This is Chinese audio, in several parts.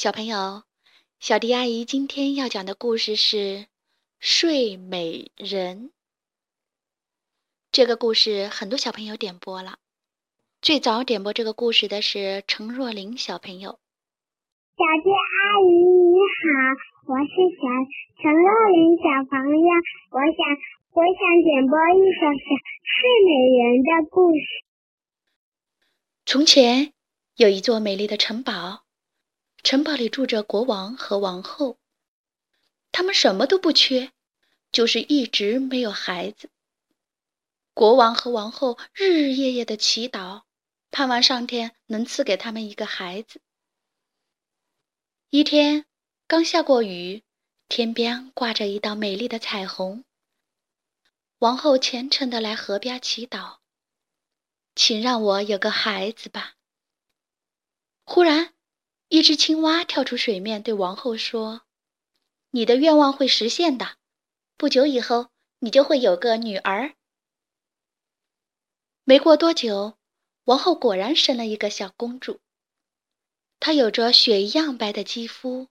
小朋友，小迪阿姨今天要讲的故事是《睡美人》。这个故事很多小朋友点播了，最早点播这个故事的是陈若琳小朋友。小迪阿姨你好，我是小陈若琳小朋友，我想我想点播一首《小睡美人》的故事。从前有一座美丽的城堡。城堡里住着国王和王后，他们什么都不缺，就是一直没有孩子。国王和王后日日夜夜的祈祷，盼望上天能赐给他们一个孩子。一天，刚下过雨，天边挂着一道美丽的彩虹。王后虔诚的来河边祈祷，请让我有个孩子吧。忽然。一只青蛙跳出水面，对王后说：“你的愿望会实现的，不久以后你就会有个女儿。”没过多久，王后果然生了一个小公主。她有着雪一样白的肌肤，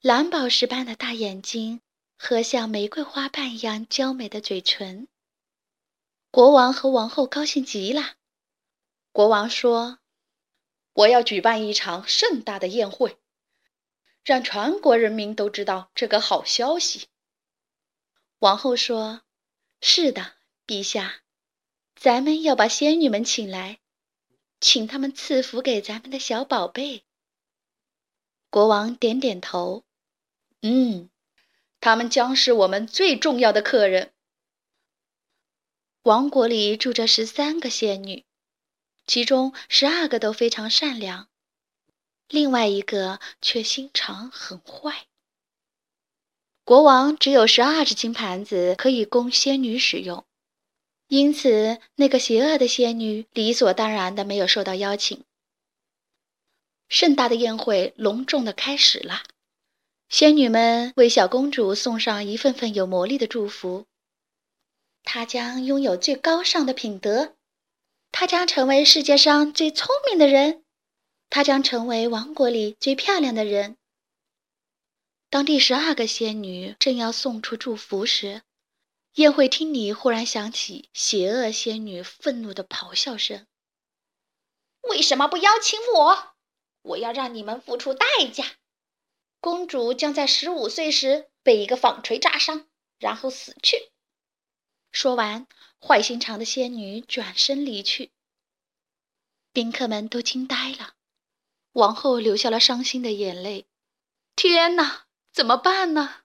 蓝宝石般的大眼睛和像玫瑰花瓣一样娇美的嘴唇。国王和王后高兴极了。国王说。我要举办一场盛大的宴会，让全国人民都知道这个好消息。王后说：“是的，陛下，咱们要把仙女们请来，请他们赐福给咱们的小宝贝。”国王点点头：“嗯，他们将是我们最重要的客人。”王国里住着十三个仙女。其中十二个都非常善良，另外一个却心肠很坏。国王只有十二只金盘子可以供仙女使用，因此那个邪恶的仙女理所当然的没有受到邀请。盛大的宴会隆重的开始了，仙女们为小公主送上一份份有魔力的祝福，她将拥有最高尚的品德。她将成为世界上最聪明的人，她将成为王国里最漂亮的人。当第十二个仙女正要送出祝福时，宴会厅里忽然响起邪恶仙女愤怒的咆哮声：“为什么不邀请我？我要让你们付出代价！公主将在十五岁时被一个纺锤扎伤，然后死去。”说完。坏心肠的仙女转身离去，宾客们都惊呆了，王后流下了伤心的眼泪。天哪，怎么办呢？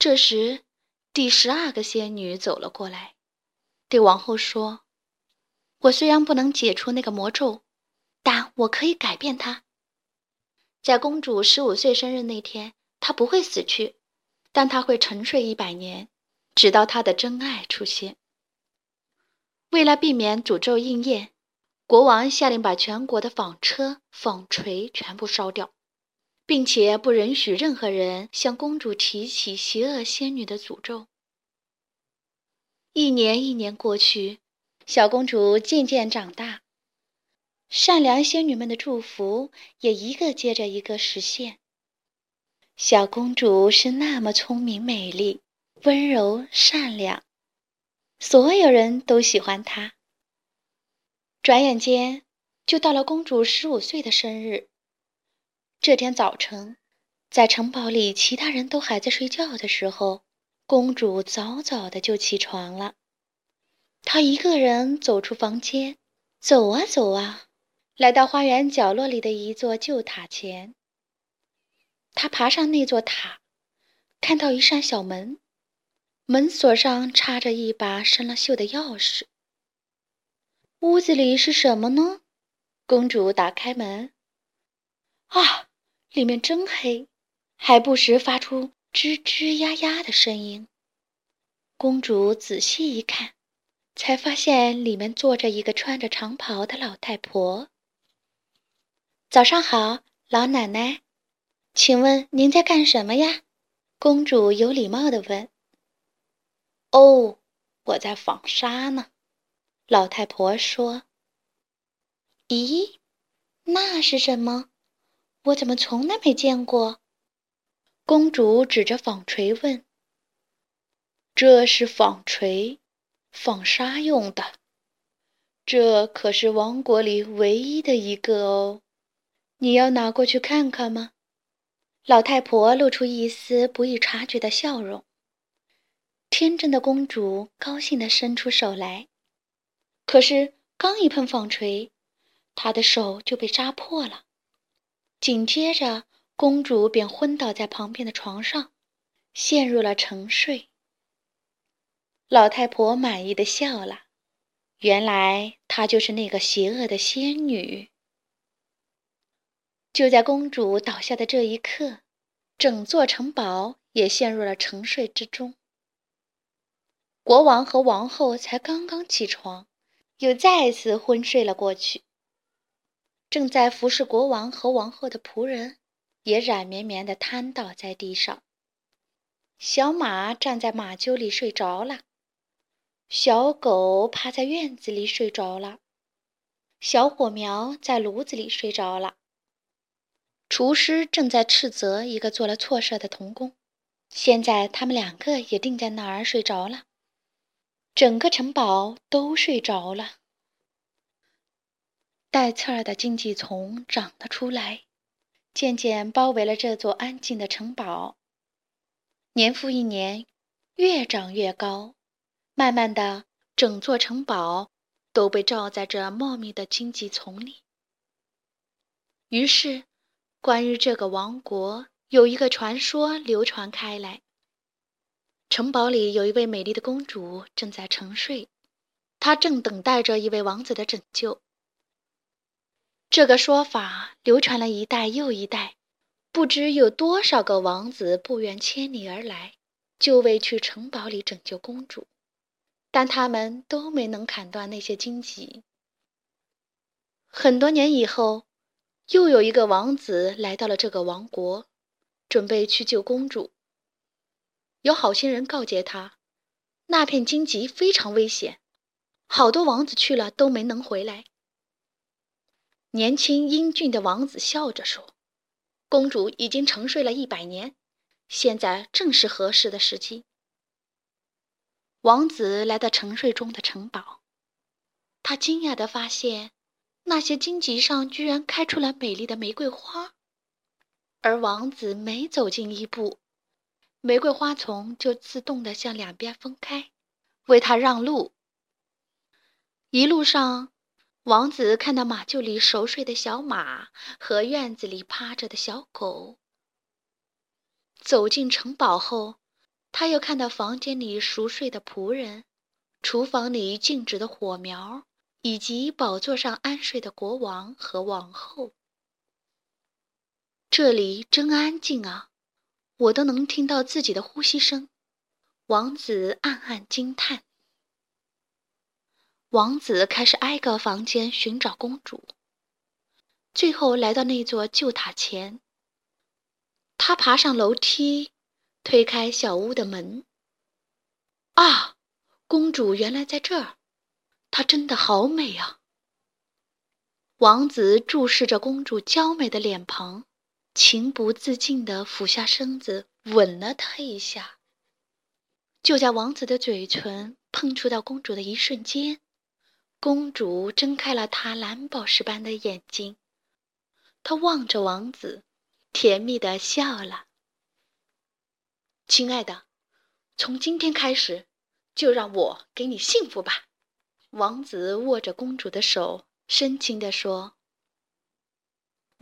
这时，第十二个仙女走了过来，对王后说：“我虽然不能解除那个魔咒，但我可以改变它。在公主十五岁生日那天，她不会死去，但她会沉睡一百年。”直到他的真爱出现。为了避免诅咒应验，国王下令把全国的纺车、纺锤全部烧掉，并且不允许任何人向公主提起邪恶仙女的诅咒。一年一年过去，小公主渐渐长大，善良仙女们的祝福也一个接着一个实现。小公主是那么聪明美丽。温柔善良，所有人都喜欢她。转眼间就到了公主十五岁的生日。这天早晨，在城堡里其他人都还在睡觉的时候，公主早早的就起床了。她一个人走出房间，走啊走啊，来到花园角落里的一座旧塔前。她爬上那座塔，看到一扇小门。门锁上插着一把生了锈的钥匙。屋子里是什么呢？公主打开门，啊，里面真黑，还不时发出吱吱呀呀的声音。公主仔细一看，才发现里面坐着一个穿着长袍的老太婆。早上好，老奶奶，请问您在干什么呀？公主有礼貌地问。哦，我在纺纱呢。老太婆说：“咦，那是什么？我怎么从来没见过？公主指着纺锤问：“这是纺锤，纺纱用的。这可是王国里唯一的一个哦。你要拿过去看看吗？”老太婆露出一丝不易察觉的笑容。天真的公主高兴地伸出手来，可是刚一碰纺锤，她的手就被扎破了。紧接着，公主便昏倒在旁边的床上，陷入了沉睡。老太婆满意的笑了，原来她就是那个邪恶的仙女。就在公主倒下的这一刻，整座城堡也陷入了沉睡之中。国王和王后才刚刚起床，又再次昏睡了过去。正在服侍国王和王后的仆人，也软绵绵地瘫倒在地上。小马站在马厩里睡着了，小狗趴在院子里睡着了，小火苗在炉子里睡着了。厨师正在斥责一个做了错事的童工，现在他们两个也定在那儿睡着了。整个城堡都睡着了。带刺儿的荆棘丛长了出来，渐渐包围了这座安静的城堡。年复一年，越长越高，慢慢的，整座城堡都被罩在这茂密的荆棘丛里。于是，关于这个王国，有一个传说流传开来：城堡里有一位美丽的公主正在沉睡，她正等待着一位王子的拯救。这个说法流传了一代又一代，不知有多少个王子不远千里而来，就为去城堡里拯救公主，但他们都没能砍断那些荆棘。很多年以后，又有一个王子来到了这个王国，准备去救公主。有好心人告诫他，那片荆棘非常危险，好多王子去了都没能回来。年轻英俊的王子笑着说：“公主已经沉睡了一百年，现在正是合适的时机。”王子来到沉睡中的城堡，他惊讶地发现，那些荆棘上居然开出了美丽的玫瑰花，而王子每走近一步，玫瑰花丛就自动地向两边分开，为他让路。一路上。王子看到马厩里熟睡的小马和院子里趴着的小狗。走进城堡后，他又看到房间里熟睡的仆人，厨房里静止的火苗，以及宝座上安睡的国王和王后。这里真安静啊，我都能听到自己的呼吸声。王子暗暗惊叹。王子开始挨个房间寻找公主，最后来到那座旧塔前。他爬上楼梯，推开小屋的门。啊，公主原来在这儿！她真的好美啊！王子注视着公主娇美的脸庞，情不自禁地俯下身子吻了她一下。就在王子的嘴唇碰触到公主的一瞬间，公主睁开了她蓝宝石般的眼睛，她望着王子，甜蜜地笑了。亲爱的，从今天开始，就让我给你幸福吧。王子握着公主的手，深情地说。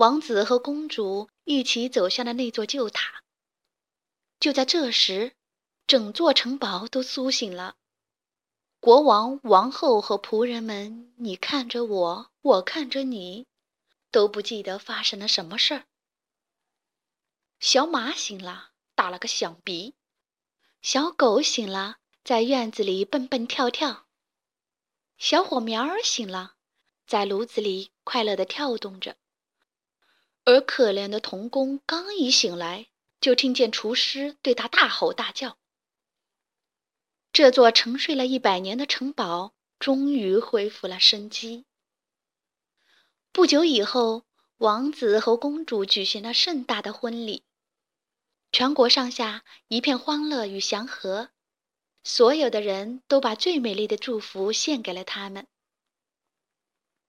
王子和公主一起走向了那座旧塔。就在这时，整座城堡都苏醒了。国王、王后和仆人们，你看着我，我看着你，都不记得发生了什么事儿。小马醒了，打了个响鼻；小狗醒了，在院子里蹦蹦跳跳；小火苗儿醒了，在炉子里快乐地跳动着。而可怜的童工刚一醒来，就听见厨师对他大吼大叫。这座沉睡了一百年的城堡终于恢复了生机。不久以后，王子和公主举行了盛大的婚礼，全国上下一片欢乐与祥和，所有的人都把最美丽的祝福献给了他们。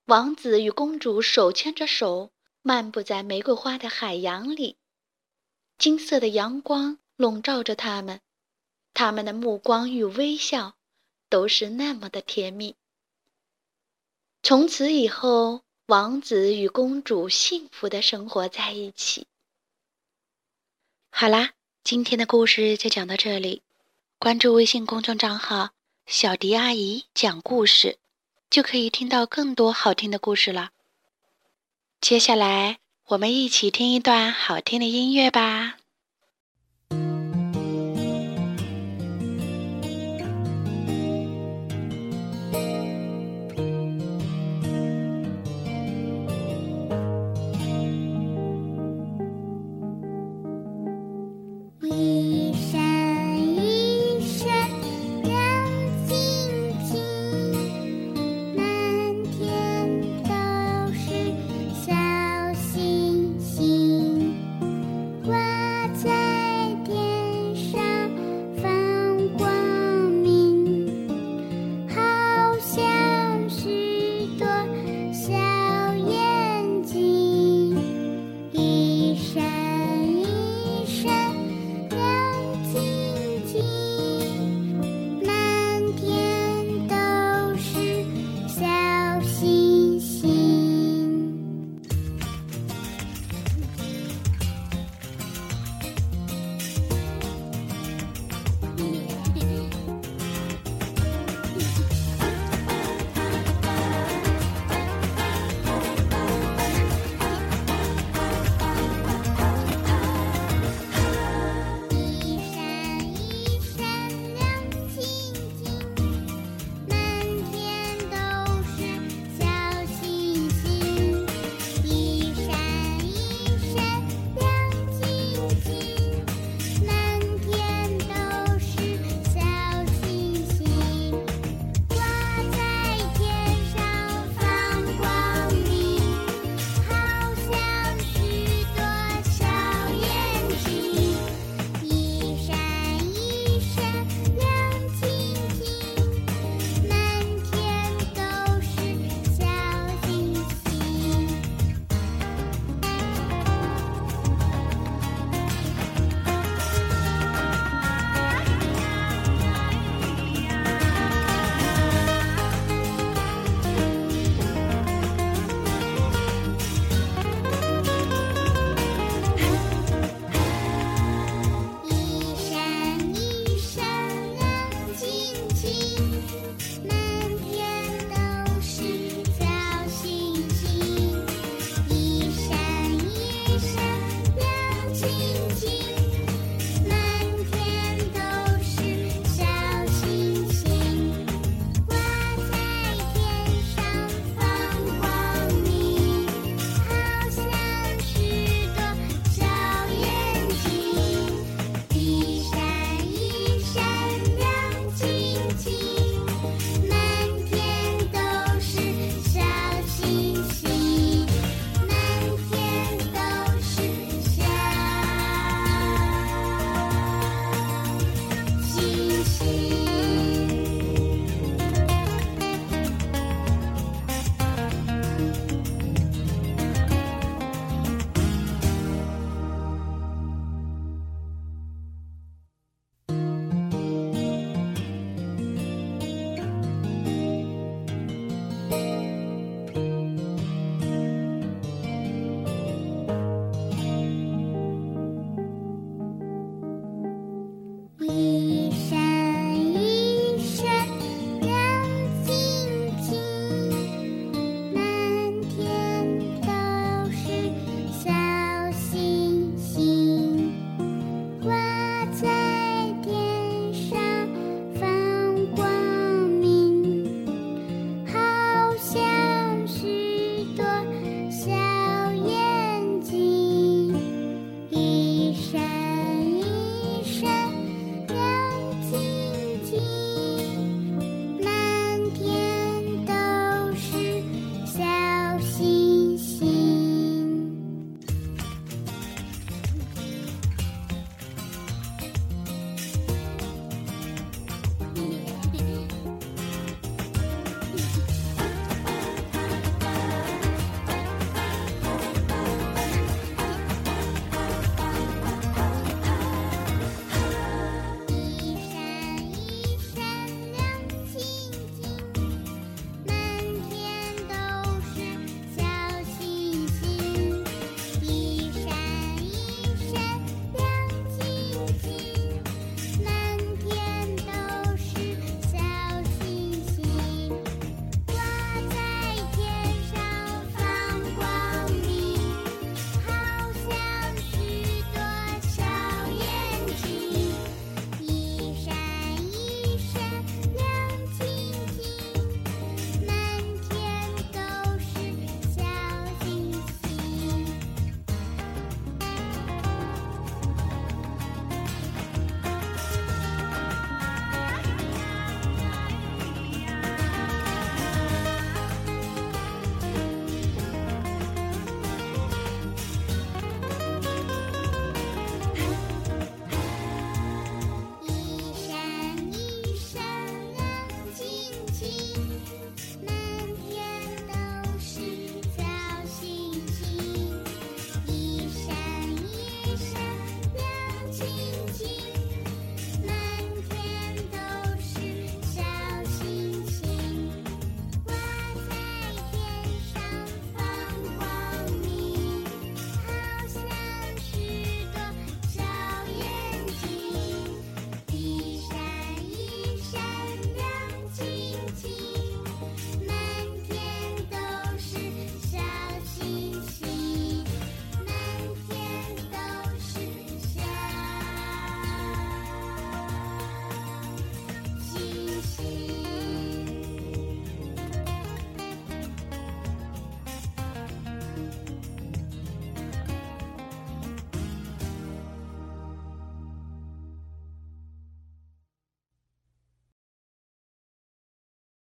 王子与公主手牵着手，漫步在玫瑰花的海洋里，金色的阳光笼罩着他们，他们的目光与微笑都是那么的甜蜜。从此以后。王子与公主幸福的生活在一起。好啦，今天的故事就讲到这里。关注微信公众账号“小迪阿姨讲故事”，就可以听到更多好听的故事了。接下来，我们一起听一段好听的音乐吧。